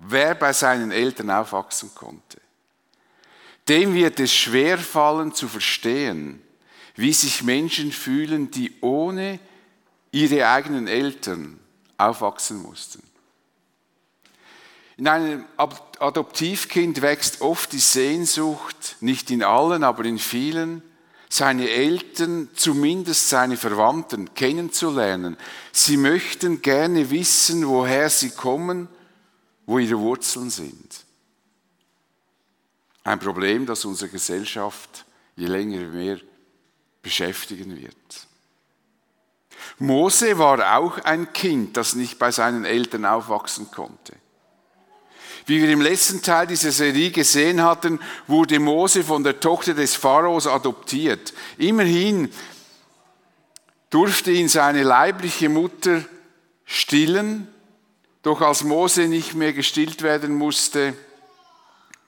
wer bei seinen Eltern aufwachsen konnte, dem wird es schwerfallen zu verstehen, wie sich Menschen fühlen, die ohne ihre eigenen Eltern aufwachsen mussten. In einem Adoptivkind wächst oft die Sehnsucht, nicht in allen, aber in vielen, seine Eltern, zumindest seine Verwandten kennenzulernen. Sie möchten gerne wissen, woher sie kommen, wo ihre Wurzeln sind. Ein Problem, das unsere Gesellschaft je länger mehr beschäftigen wird. Mose war auch ein Kind, das nicht bei seinen Eltern aufwachsen konnte. Wie wir im letzten Teil dieser Serie gesehen hatten, wurde Mose von der Tochter des Pharaos adoptiert. Immerhin durfte ihn seine leibliche Mutter stillen, doch als Mose nicht mehr gestillt werden musste,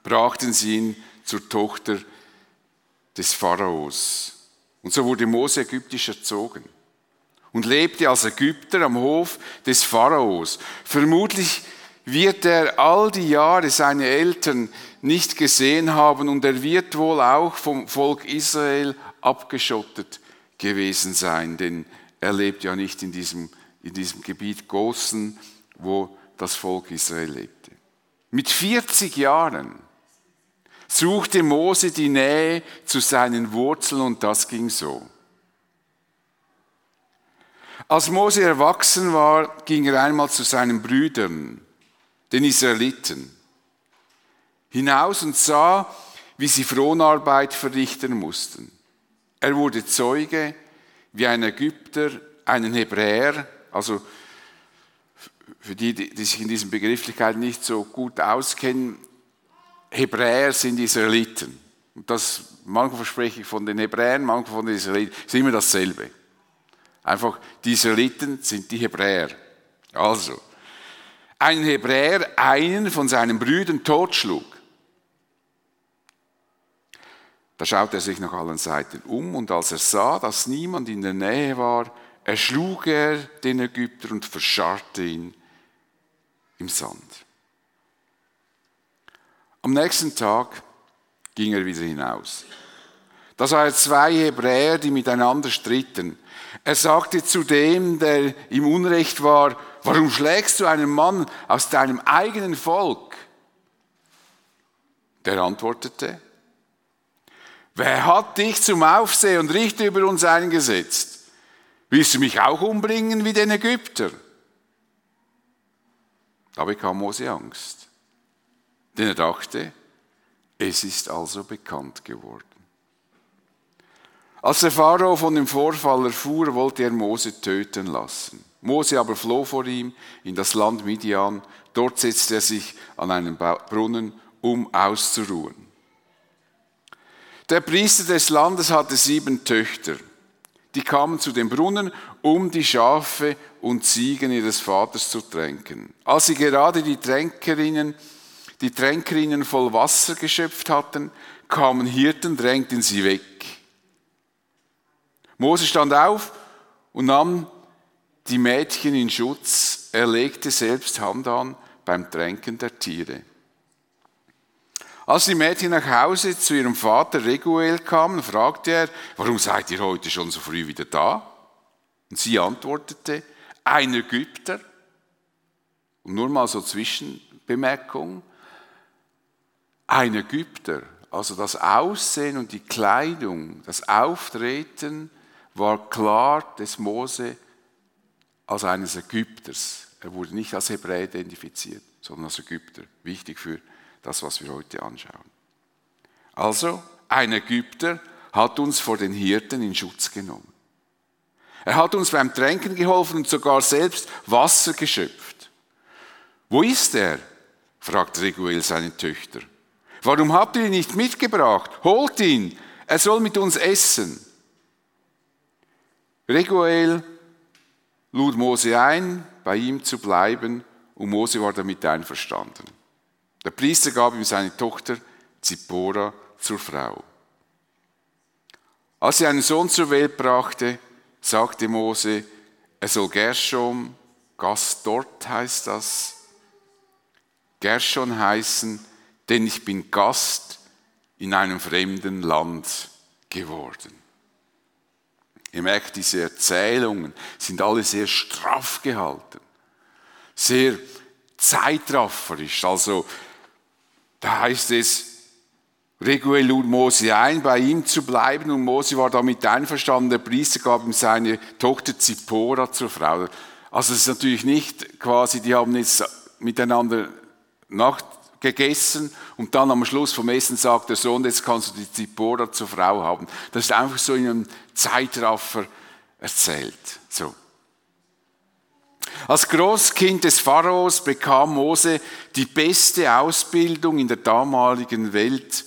brachten sie ihn zur Tochter des Pharaos. Und so wurde Mose ägyptisch erzogen und lebte als Ägypter am Hof des Pharaos. Vermutlich wird er all die Jahre seine Eltern nicht gesehen haben und er wird wohl auch vom Volk Israel abgeschottet gewesen sein, denn er lebt ja nicht in diesem, in diesem Gebiet Gosen, wo das Volk Israel lebte. Mit 40 Jahren suchte Mose die Nähe zu seinen Wurzeln und das ging so. Als Mose erwachsen war, ging er einmal zu seinen Brüdern den Israeliten, hinaus und sah, wie sie Fronarbeit verrichten mussten. Er wurde Zeuge, wie ein Ägypter einen Hebräer, also für die, die sich in diesen Begrifflichkeiten nicht so gut auskennen, Hebräer sind Israeliten. Und das, manchmal spreche ich von den Hebräern, manchmal von den Israeliten, ist immer dasselbe. Einfach, die Israeliten sind die Hebräer. Also, ein Hebräer einen von seinen Brüdern totschlug. Da schaute er sich nach allen Seiten um und als er sah, dass niemand in der Nähe war, erschlug er den Ägypter und verscharrte ihn im Sand. Am nächsten Tag ging er wieder hinaus. Da sah er zwei Hebräer, die miteinander stritten. Er sagte zu dem, der im Unrecht war, warum schlägst du einen Mann aus deinem eigenen Volk? Der antwortete, wer hat dich zum Aufsehen und Richter über uns eingesetzt? Willst du mich auch umbringen wie den Ägypter? Da bekam Mose Angst, denn er dachte, es ist also bekannt geworden. Als der Pharao von dem Vorfall erfuhr, wollte er Mose töten lassen. Mose aber floh vor ihm in das Land Midian. Dort setzte er sich an einen Brunnen, um auszuruhen. Der Priester des Landes hatte sieben Töchter. Die kamen zu dem Brunnen, um die Schafe und Ziegen ihres Vaters zu tränken. Als sie gerade die Tränkerinnen, die Tränkerinnen voll Wasser geschöpft hatten, kamen Hirten, drängten sie weg. Mose stand auf und nahm die Mädchen in Schutz. Er legte selbst Hand an beim Tränken der Tiere. Als die Mädchen nach Hause zu ihrem Vater Reguel kamen, fragte er, warum seid ihr heute schon so früh wieder da? Und sie antwortete, ein Ägypter. Und nur mal so Zwischenbemerkung, ein Ägypter, also das Aussehen und die Kleidung, das Auftreten war klar des Mose als eines Ägypters. Er wurde nicht als Hebräer identifiziert, sondern als Ägypter. Wichtig für das, was wir heute anschauen. Also, ein Ägypter hat uns vor den Hirten in Schutz genommen. Er hat uns beim Tränken geholfen und sogar selbst Wasser geschöpft. Wo ist er? fragt Reguel seine Töchter. Warum habt ihr ihn nicht mitgebracht? Holt ihn, er soll mit uns essen. Reguel lud Mose ein, bei ihm zu bleiben, und Mose war damit einverstanden. Der Priester gab ihm seine Tochter Zippora zur Frau. Als sie einen Sohn zur Welt brachte, sagte Mose, er soll Gershom, Gast dort heißt das, Gershon heißen, denn ich bin Gast in einem fremden Land geworden. Ihr merkt, diese Erzählungen sind alle sehr straff gehalten, sehr zeitrafferisch. Also da heißt es, Reguel lud Mose ein, bei ihm zu bleiben und Mose war damit einverstanden. Der Priester gab ihm seine Tochter Zippora zur Frau. Also es ist natürlich nicht quasi, die haben jetzt miteinander Nacht gegessen und dann am Schluss vom Essen sagt der Sohn, jetzt kannst du die Zippora zur Frau haben. Das ist einfach so in einem Zeitraffer erzählt. So. Als Großkind des Pharaos bekam Mose die beste Ausbildung in der damaligen Welt,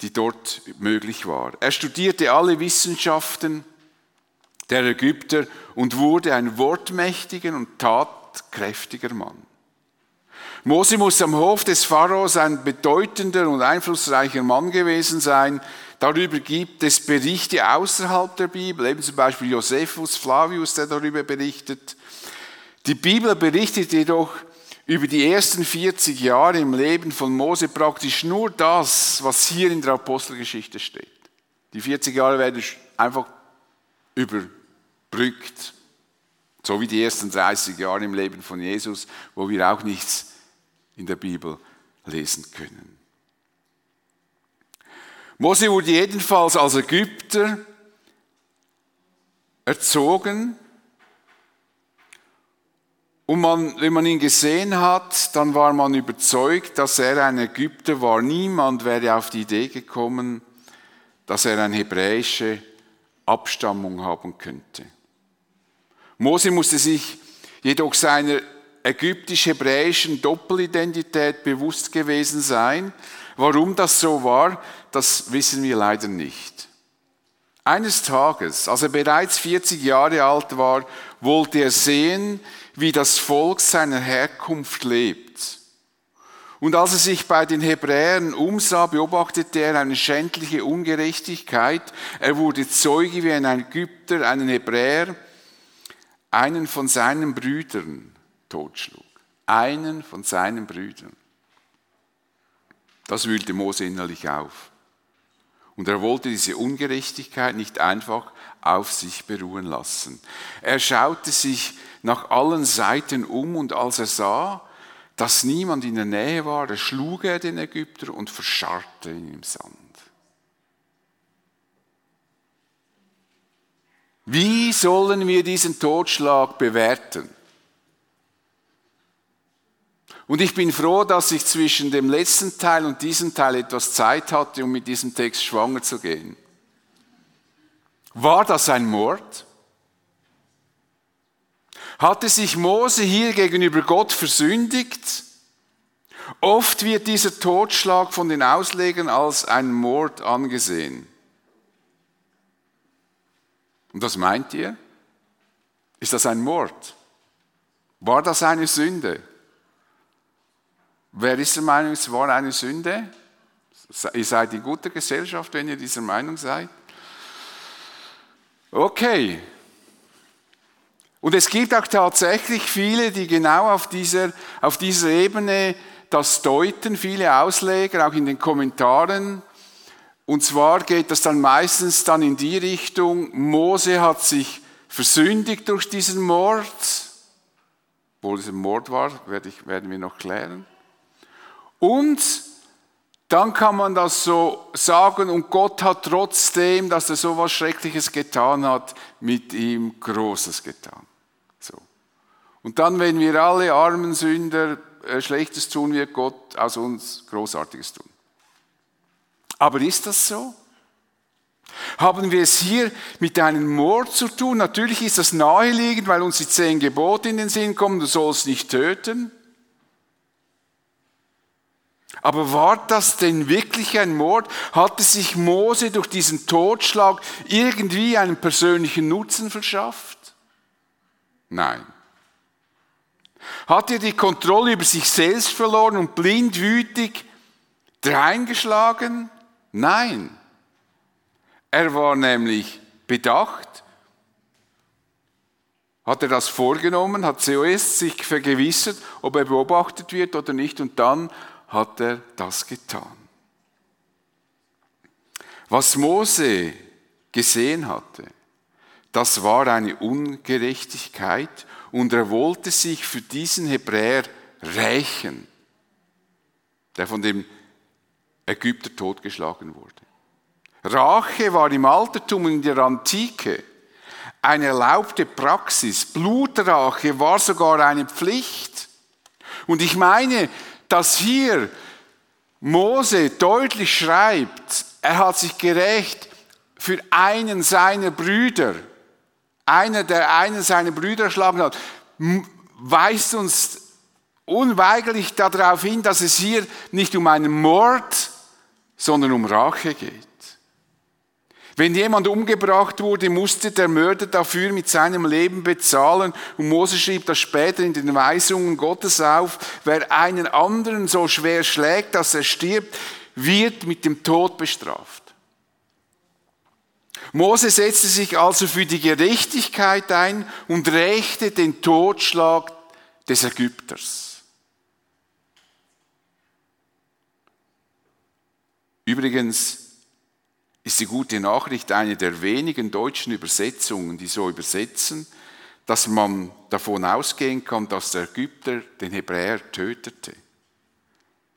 die dort möglich war. Er studierte alle Wissenschaften der Ägypter und wurde ein wortmächtiger und tatkräftiger Mann. Mose muss am Hof des Pharaos ein bedeutender und einflussreicher Mann gewesen sein. Darüber gibt es Berichte außerhalb der Bibel, eben zum Beispiel Josephus Flavius, der darüber berichtet. Die Bibel berichtet jedoch über die ersten 40 Jahre im Leben von Mose praktisch nur das, was hier in der Apostelgeschichte steht. Die 40 Jahre werden einfach überbrückt, so wie die ersten 30 Jahre im Leben von Jesus, wo wir auch nichts in der Bibel lesen können. Mose wurde jedenfalls als Ägypter erzogen. Und man, wenn man ihn gesehen hat, dann war man überzeugt, dass er ein Ägypter war. Niemand wäre auf die Idee gekommen, dass er eine hebräische Abstammung haben könnte. Mose musste sich jedoch seiner ägyptisch-hebräischen Doppelidentität bewusst gewesen sein. Warum das so war, das wissen wir leider nicht. Eines Tages, als er bereits 40 Jahre alt war, wollte er sehen, wie das Volk seiner Herkunft lebt. Und als er sich bei den Hebräern umsah, beobachtete er eine schändliche Ungerechtigkeit. Er wurde Zeuge, wie ein Ägypter einen Hebräer, einen von seinen Brüdern, totschlug. Einen von seinen Brüdern. Das wühlte Mose innerlich auf. Und er wollte diese Ungerechtigkeit nicht einfach auf sich beruhen lassen. Er schaute sich nach allen Seiten um und als er sah, dass niemand in der Nähe war, erschlug er den Ägypter und verscharrte ihn im Sand. Wie sollen wir diesen Totschlag bewerten? Und ich bin froh, dass ich zwischen dem letzten Teil und diesem Teil etwas Zeit hatte, um mit diesem Text schwanger zu gehen. War das ein Mord? Hatte sich Mose hier gegenüber Gott versündigt? Oft wird dieser Totschlag von den Auslegern als ein Mord angesehen. Und was meint ihr? Ist das ein Mord? War das eine Sünde? Wer ist der Meinung, es war eine Sünde? Ihr seid in guter Gesellschaft, wenn ihr dieser Meinung seid. Okay. Und es gibt auch tatsächlich viele, die genau auf dieser, auf dieser Ebene das deuten, viele Ausleger, auch in den Kommentaren. Und zwar geht das dann meistens dann in die Richtung, Mose hat sich versündigt durch diesen Mord. Wo es ein Mord war, werden wir noch klären. Und dann kann man das so sagen und Gott hat trotzdem, dass er so was Schreckliches getan hat, mit ihm Großes getan. So. Und dann, wenn wir alle armen Sünder äh, Schlechtes tun, wird Gott aus uns Großartiges tun. Aber ist das so? Haben wir es hier mit einem Mord zu tun? Natürlich ist das naheliegend, weil uns die zehn Gebote in den Sinn kommen, du sollst nicht töten. Aber war das denn wirklich ein Mord? Hatte sich Mose durch diesen Totschlag irgendwie einen persönlichen Nutzen verschafft? Nein. Hat er die Kontrolle über sich selbst verloren und blindwütig dreingeschlagen? Nein. Er war nämlich bedacht, hat er das vorgenommen, hat zuerst sich vergewissert, ob er beobachtet wird oder nicht, und dann hat er das getan. Was Mose gesehen hatte, das war eine Ungerechtigkeit und er wollte sich für diesen Hebräer rächen, der von dem Ägypter totgeschlagen wurde. Rache war im Altertum und in der Antike eine erlaubte Praxis. Blutrache war sogar eine Pflicht. Und ich meine, dass hier Mose deutlich schreibt, er hat sich gerecht für einen seiner Brüder. Einer, der einen seiner Brüder erschlagen hat, weist uns unweigerlich darauf hin, dass es hier nicht um einen Mord, sondern um Rache geht. Wenn jemand umgebracht wurde, musste der Mörder dafür mit seinem Leben bezahlen. Und Mose schrieb das später in den Weisungen Gottes auf. Wer einen anderen so schwer schlägt, dass er stirbt, wird mit dem Tod bestraft. Mose setzte sich also für die Gerechtigkeit ein und rächte den Totschlag des Ägypters. Übrigens ist die gute Nachricht eine der wenigen deutschen Übersetzungen, die so übersetzen, dass man davon ausgehen kann, dass der Ägypter den Hebräer tötete.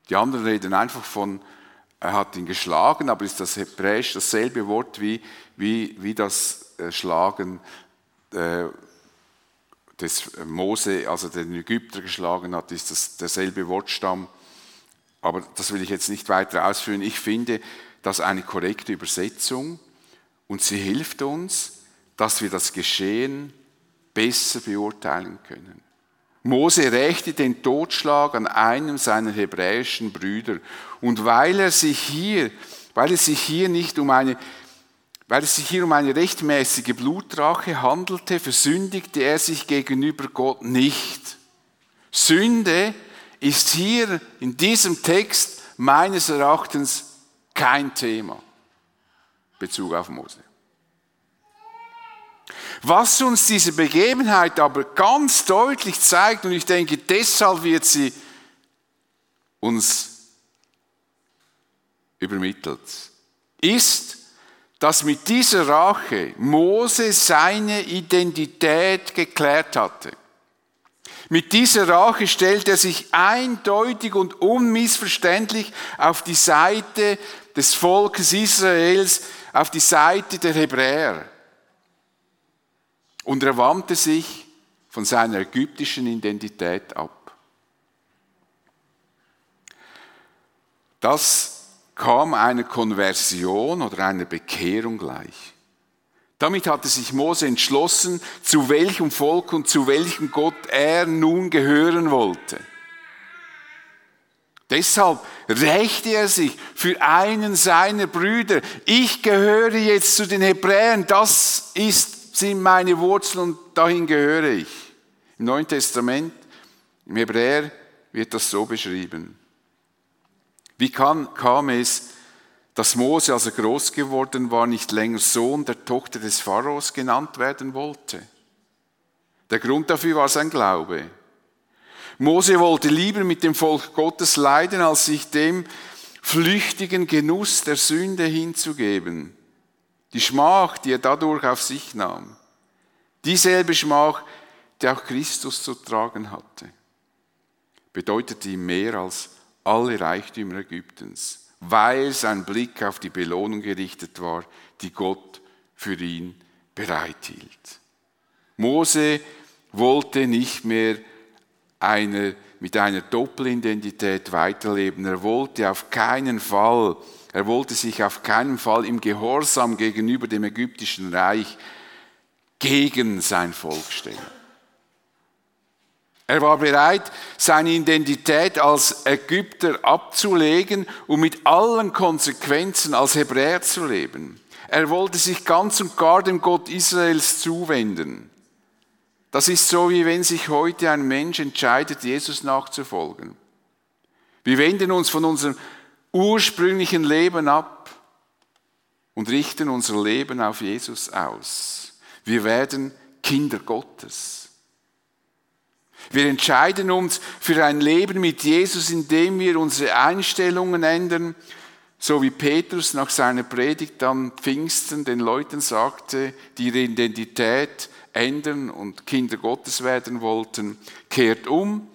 Die anderen reden einfach von, er hat ihn geschlagen, aber ist das Hebräisch dasselbe Wort wie, wie, wie das äh, Schlagen äh, des Mose, also den Ägypter geschlagen hat, ist das derselbe Wortstamm. Aber das will ich jetzt nicht weiter ausführen. Ich finde, das eine korrekte Übersetzung und sie hilft uns, dass wir das Geschehen besser beurteilen können. Mose rächte den Totschlag an einem seiner hebräischen Brüder und weil er sich hier, weil es sich hier nicht um eine weil es sich hier um eine rechtmäßige Blutrache handelte, versündigte er sich gegenüber Gott nicht. Sünde ist hier in diesem Text meines Erachtens kein Thema. Bezug auf Mose. Was uns diese Begebenheit aber ganz deutlich zeigt, und ich denke, deshalb wird sie uns übermittelt, ist, dass mit dieser Rache Mose seine Identität geklärt hatte. Mit dieser Rache stellt er sich eindeutig und unmissverständlich auf die Seite des Volkes Israels, auf die Seite der Hebräer. Und er wandte sich von seiner ägyptischen Identität ab. Das kam einer Konversion oder einer Bekehrung gleich. Damit hatte sich Mose entschlossen, zu welchem Volk und zu welchem Gott er nun gehören wollte. Deshalb rächte er sich für einen seiner Brüder. Ich gehöre jetzt zu den Hebräern, das ist, sind meine Wurzeln und dahin gehöre ich. Im Neuen Testament, im Hebräer wird das so beschrieben. Wie kann, kam es, dass Mose, als er groß geworden war, nicht länger Sohn der Tochter des Pharaos genannt werden wollte. Der Grund dafür war sein Glaube. Mose wollte lieber mit dem Volk Gottes leiden, als sich dem flüchtigen Genuss der Sünde hinzugeben. Die Schmach, die er dadurch auf sich nahm. Dieselbe Schmach, die auch Christus zu tragen hatte, bedeutete ihm mehr als alle Reichtümer Ägyptens weil sein Blick auf die Belohnung gerichtet war, die Gott für ihn bereithielt. Mose wollte nicht mehr eine, mit einer Doppelidentität weiterleben. Er wollte auf keinen Fall, er wollte sich auf keinen Fall im Gehorsam gegenüber dem ägyptischen Reich gegen sein Volk stellen. Er war bereit, seine Identität als Ägypter abzulegen und mit allen Konsequenzen als Hebräer zu leben. Er wollte sich ganz und gar dem Gott Israels zuwenden. Das ist so, wie wenn sich heute ein Mensch entscheidet, Jesus nachzufolgen. Wir wenden uns von unserem ursprünglichen Leben ab und richten unser Leben auf Jesus aus. Wir werden Kinder Gottes. Wir entscheiden uns für ein Leben mit Jesus, indem wir unsere Einstellungen ändern, so wie Petrus nach seiner Predigt am Pfingsten den Leuten sagte, die ihre Identität ändern und Kinder Gottes werden wollten, kehrt um,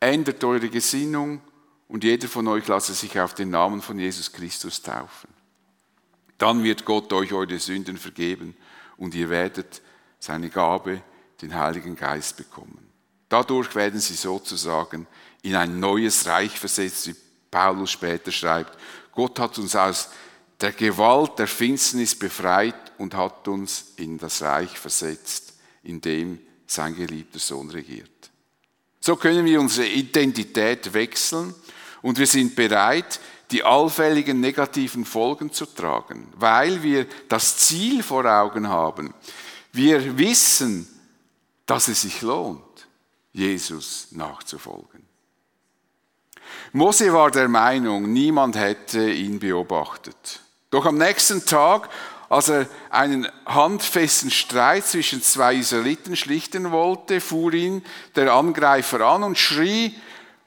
ändert eure Gesinnung und jeder von euch lasse sich auf den Namen von Jesus Christus taufen. Dann wird Gott euch eure Sünden vergeben und ihr werdet seine Gabe, den Heiligen Geist, bekommen. Dadurch werden sie sozusagen in ein neues Reich versetzt, wie Paulus später schreibt. Gott hat uns aus der Gewalt der Finsternis befreit und hat uns in das Reich versetzt, in dem sein geliebter Sohn regiert. So können wir unsere Identität wechseln und wir sind bereit, die allfälligen negativen Folgen zu tragen, weil wir das Ziel vor Augen haben. Wir wissen, dass es sich lohnt, Jesus nachzufolgen. Mose war der Meinung, niemand hätte ihn beobachtet. Doch am nächsten Tag, als er einen handfesten Streit zwischen zwei Israeliten schlichten wollte, fuhr ihn der Angreifer an und schrie,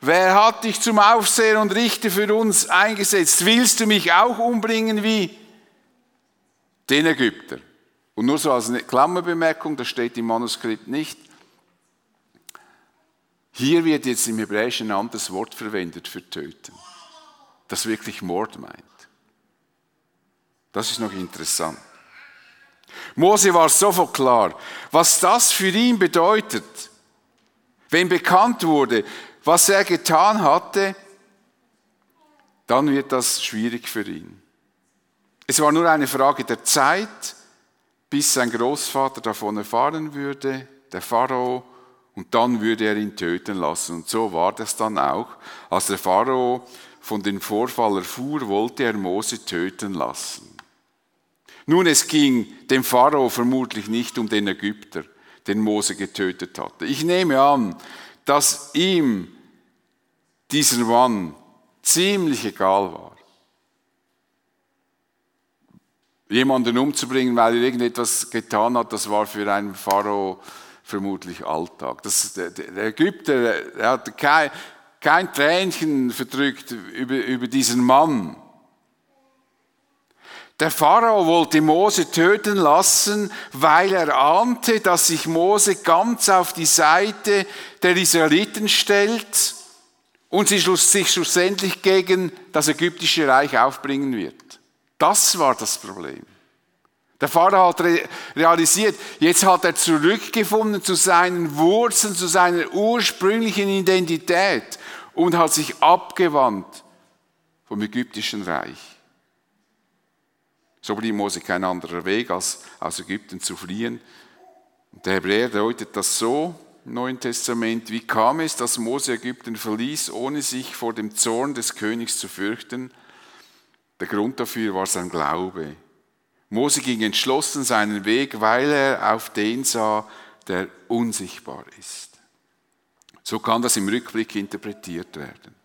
Wer hat dich zum Aufseher und Richter für uns eingesetzt? Willst du mich auch umbringen wie den Ägypter? Und nur so als eine Klammerbemerkung, das steht im Manuskript nicht. Hier wird jetzt im Hebräischen ein anderes Wort verwendet für töten, das wirklich Mord meint. Das ist noch interessant. Mose war sofort klar, was das für ihn bedeutet. Wenn bekannt wurde, was er getan hatte, dann wird das schwierig für ihn. Es war nur eine Frage der Zeit, bis sein Großvater davon erfahren würde, der Pharao, und dann würde er ihn töten lassen. Und so war das dann auch. Als der Pharao von dem Vorfall erfuhr, wollte er Mose töten lassen. Nun, es ging dem Pharao vermutlich nicht um den Ägypter, den Mose getötet hatte. Ich nehme an, dass ihm dieser Mann ziemlich egal war. Jemanden umzubringen, weil er irgendetwas getan hat, das war für einen Pharao vermutlich Alltag. Das, der, der Ägypter er hat kein, kein Tränchen verdrückt über, über diesen Mann. Der Pharao wollte Mose töten lassen, weil er ahnte, dass sich Mose ganz auf die Seite der Israeliten stellt und sich schlussendlich gegen das ägyptische Reich aufbringen wird. Das war das Problem. Der Pharao hat realisiert, jetzt hat er zurückgefunden zu seinen Wurzeln, zu seiner ursprünglichen Identität und hat sich abgewandt vom ägyptischen Reich. So blieb Mose kein anderer Weg, als aus Ägypten zu fliehen. Der Hebräer deutet das so, im Neuen Testament, wie kam es, dass Mose Ägypten verließ, ohne sich vor dem Zorn des Königs zu fürchten? Der Grund dafür war sein Glaube. Mose ging entschlossen seinen Weg, weil er auf den sah, der unsichtbar ist. So kann das im Rückblick interpretiert werden.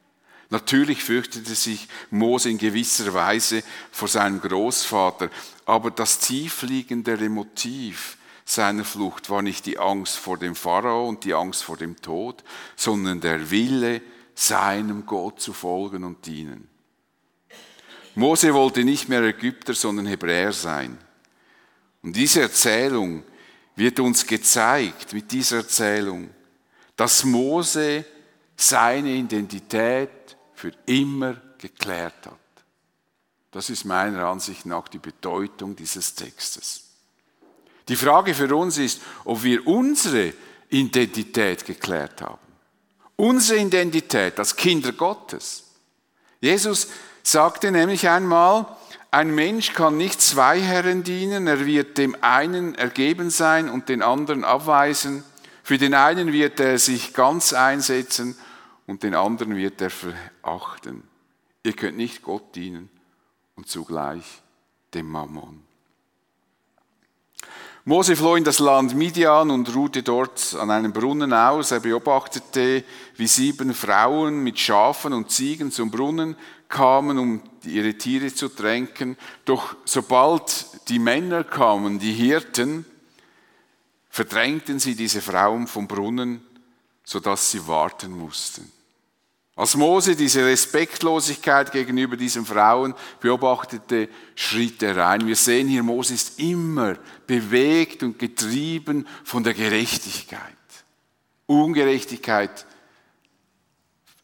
Natürlich fürchtete sich Mose in gewisser Weise vor seinem Großvater, aber das tiefliegendere Motiv seiner Flucht war nicht die Angst vor dem Pharao und die Angst vor dem Tod, sondern der Wille, seinem Gott zu folgen und dienen. Mose wollte nicht mehr Ägypter, sondern Hebräer sein. Und diese Erzählung wird uns gezeigt, mit dieser Erzählung, dass Mose seine Identität für immer geklärt hat. Das ist meiner Ansicht nach die Bedeutung dieses Textes. Die Frage für uns ist, ob wir unsere Identität geklärt haben. Unsere Identität als Kinder Gottes. Jesus sagte nämlich einmal, ein Mensch kann nicht zwei Herren dienen, er wird dem einen ergeben sein und den anderen abweisen. Für den einen wird er sich ganz einsetzen und den anderen wird er verachten. Ihr könnt nicht Gott dienen und zugleich dem Mammon. Mose floh in das Land Midian und ruhte dort an einem Brunnen aus. Er beobachtete, wie sieben Frauen mit Schafen und Ziegen zum Brunnen kamen, um ihre Tiere zu tränken. Doch sobald die Männer kamen, die Hirten, verdrängten sie diese Frauen vom Brunnen, sodass sie warten mussten. Als Mose diese Respektlosigkeit gegenüber diesen Frauen beobachtete, schritt er ein. Wir sehen hier, Mose ist immer bewegt und getrieben von der Gerechtigkeit. Ungerechtigkeit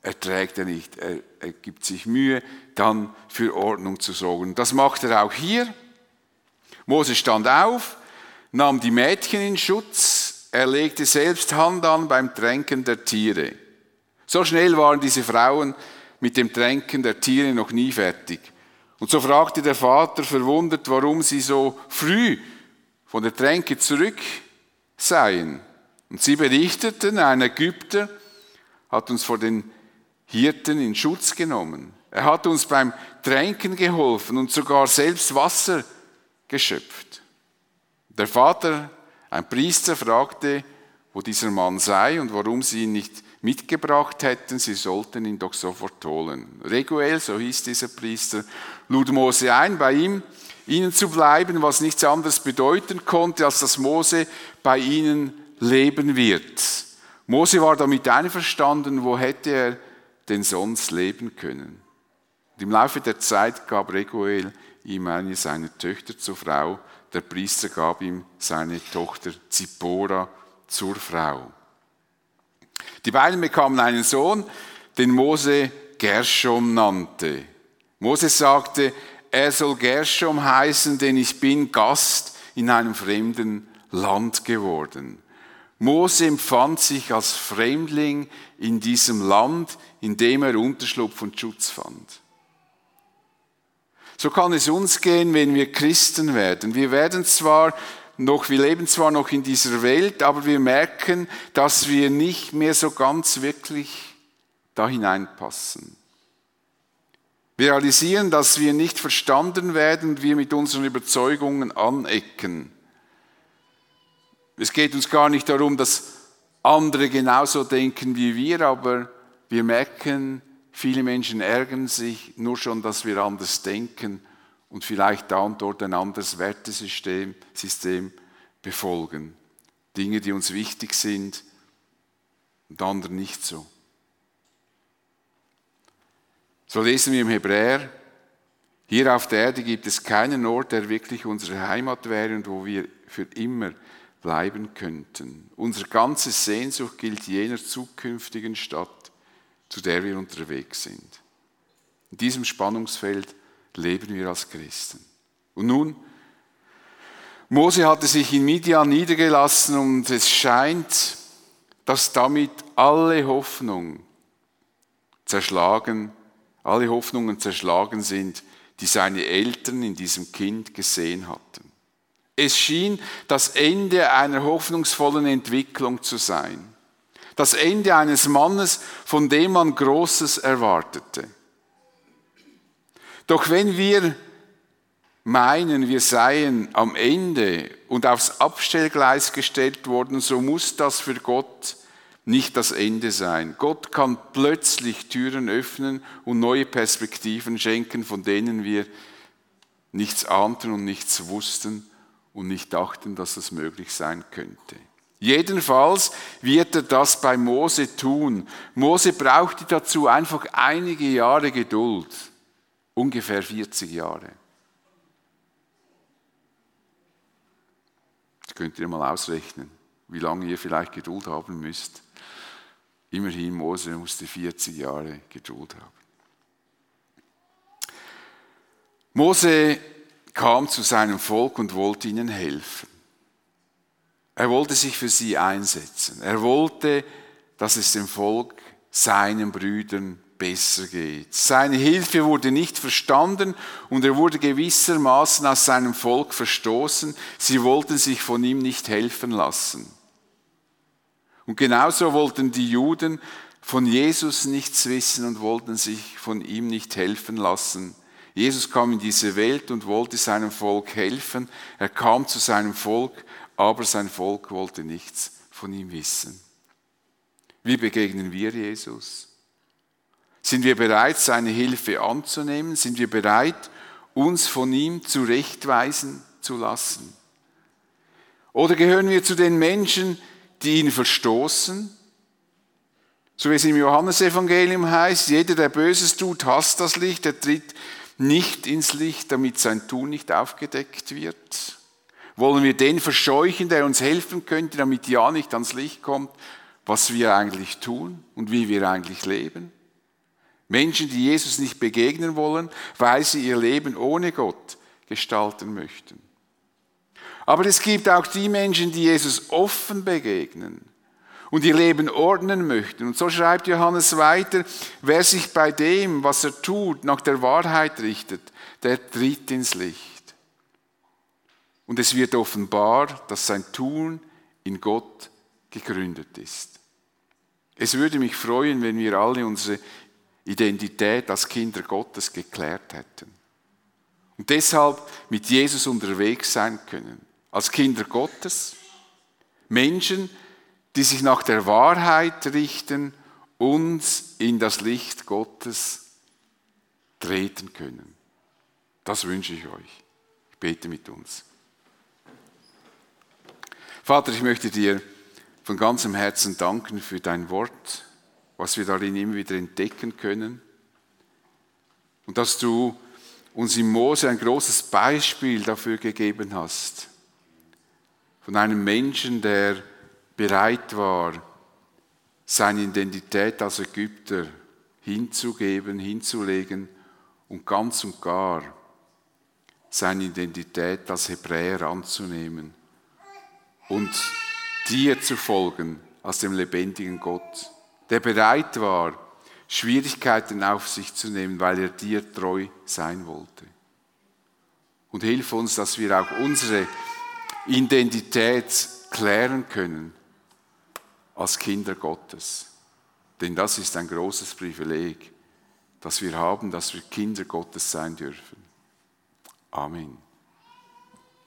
erträgt er nicht. Er, er gibt sich Mühe, dann für Ordnung zu sorgen. Das macht er auch hier. Mose stand auf, nahm die Mädchen in Schutz, er legte selbst Hand an beim Tränken der Tiere. So schnell waren diese Frauen mit dem Tränken der Tiere noch nie fertig. Und so fragte der Vater verwundert, warum sie so früh von der Tränke zurück seien. Und sie berichteten, ein Ägypter hat uns vor den Hirten in Schutz genommen. Er hat uns beim Tränken geholfen und sogar selbst Wasser geschöpft. Der Vater, ein Priester, fragte, wo dieser Mann sei und warum sie ihn nicht mitgebracht hätten, sie sollten ihn doch sofort holen. Reguel, so hieß dieser Priester, lud Mose ein, bei ihm, ihnen zu bleiben, was nichts anderes bedeuten konnte, als dass Mose bei ihnen leben wird. Mose war damit einverstanden, wo hätte er denn sonst leben können? Und Im Laufe der Zeit gab Reguel ihm eine seiner Töchter zur Frau, der Priester gab ihm seine Tochter Zippora zur Frau. Die beiden bekamen einen Sohn, den Mose Gershom nannte. Mose sagte, er soll Gershom heißen, denn ich bin Gast in einem fremden Land geworden. Mose empfand sich als Fremdling in diesem Land, in dem er Unterschlupf und Schutz fand. So kann es uns gehen, wenn wir Christen werden. Wir werden zwar noch, wir leben zwar noch in dieser Welt, aber wir merken, dass wir nicht mehr so ganz wirklich da hineinpassen. Wir realisieren, dass wir nicht verstanden werden und wir mit unseren Überzeugungen anecken. Es geht uns gar nicht darum, dass andere genauso denken wie wir, aber wir merken, viele Menschen ärgern sich nur schon, dass wir anders denken und vielleicht da und dort ein anderes Wertesystem System befolgen. Dinge, die uns wichtig sind und andere nicht so. So lesen wir im Hebräer, hier auf der Erde gibt es keinen Ort, der wirklich unsere Heimat wäre und wo wir für immer bleiben könnten. Unsere ganze Sehnsucht gilt jener zukünftigen Stadt, zu der wir unterwegs sind. In diesem Spannungsfeld leben wir als Christen. Und nun, Mose hatte sich in Midian niedergelassen und es scheint, dass damit alle Hoffnung zerschlagen, alle Hoffnungen zerschlagen sind, die seine Eltern in diesem Kind gesehen hatten. Es schien das Ende einer hoffnungsvollen Entwicklung zu sein. Das Ende eines Mannes, von dem man Großes erwartete. Doch wenn wir meinen, wir seien am Ende und aufs Abstellgleis gestellt worden, so muss das für Gott nicht das Ende sein. Gott kann plötzlich Türen öffnen und neue Perspektiven schenken, von denen wir nichts ahnten und nichts wussten und nicht dachten, dass es möglich sein könnte. Jedenfalls wird er das bei Mose tun. Mose brauchte dazu einfach einige Jahre Geduld ungefähr 40 Jahre. Das könnt ihr mal ausrechnen, wie lange ihr vielleicht Geduld haben müsst. Immerhin, Mose musste 40 Jahre Geduld haben. Mose kam zu seinem Volk und wollte ihnen helfen. Er wollte sich für sie einsetzen. Er wollte, dass es dem Volk, seinen Brüdern besser geht. Seine Hilfe wurde nicht verstanden und er wurde gewissermaßen aus seinem Volk verstoßen. Sie wollten sich von ihm nicht helfen lassen. Und genauso wollten die Juden von Jesus nichts wissen und wollten sich von ihm nicht helfen lassen. Jesus kam in diese Welt und wollte seinem Volk helfen. Er kam zu seinem Volk, aber sein Volk wollte nichts von ihm wissen. Wie begegnen wir Jesus? Sind wir bereit, seine Hilfe anzunehmen? Sind wir bereit, uns von ihm zurechtweisen zu lassen? Oder gehören wir zu den Menschen, die ihn verstoßen, So wie es im Johannesevangelium heißt, jeder, der Böses tut, hasst das Licht, er tritt nicht ins Licht, damit sein Tun nicht aufgedeckt wird. Wollen wir den verscheuchen, der uns helfen könnte, damit ja nicht ans Licht kommt, was wir eigentlich tun und wie wir eigentlich leben? Menschen, die Jesus nicht begegnen wollen, weil sie ihr Leben ohne Gott gestalten möchten. Aber es gibt auch die Menschen, die Jesus offen begegnen und ihr Leben ordnen möchten. Und so schreibt Johannes weiter, wer sich bei dem, was er tut, nach der Wahrheit richtet, der tritt ins Licht. Und es wird offenbar, dass sein Tun in Gott gegründet ist. Es würde mich freuen, wenn wir alle unsere Identität als Kinder Gottes geklärt hätten. Und deshalb mit Jesus unterwegs sein können. Als Kinder Gottes. Menschen, die sich nach der Wahrheit richten, uns in das Licht Gottes treten können. Das wünsche ich euch. Ich bete mit uns. Vater, ich möchte dir von ganzem Herzen danken für dein Wort, was wir darin immer wieder entdecken können. Und dass du uns im Mose ein großes Beispiel dafür gegeben hast. Von einem Menschen, der bereit war, seine Identität als Ägypter hinzugeben, hinzulegen und ganz und gar seine Identität als Hebräer anzunehmen und dir zu folgen als dem lebendigen Gott, der bereit war, Schwierigkeiten auf sich zu nehmen, weil er dir treu sein wollte. Und hilf uns, dass wir auch unsere Identität klären können als Kinder Gottes. Denn das ist ein großes Privileg, das wir haben, dass wir Kinder Gottes sein dürfen. Amen.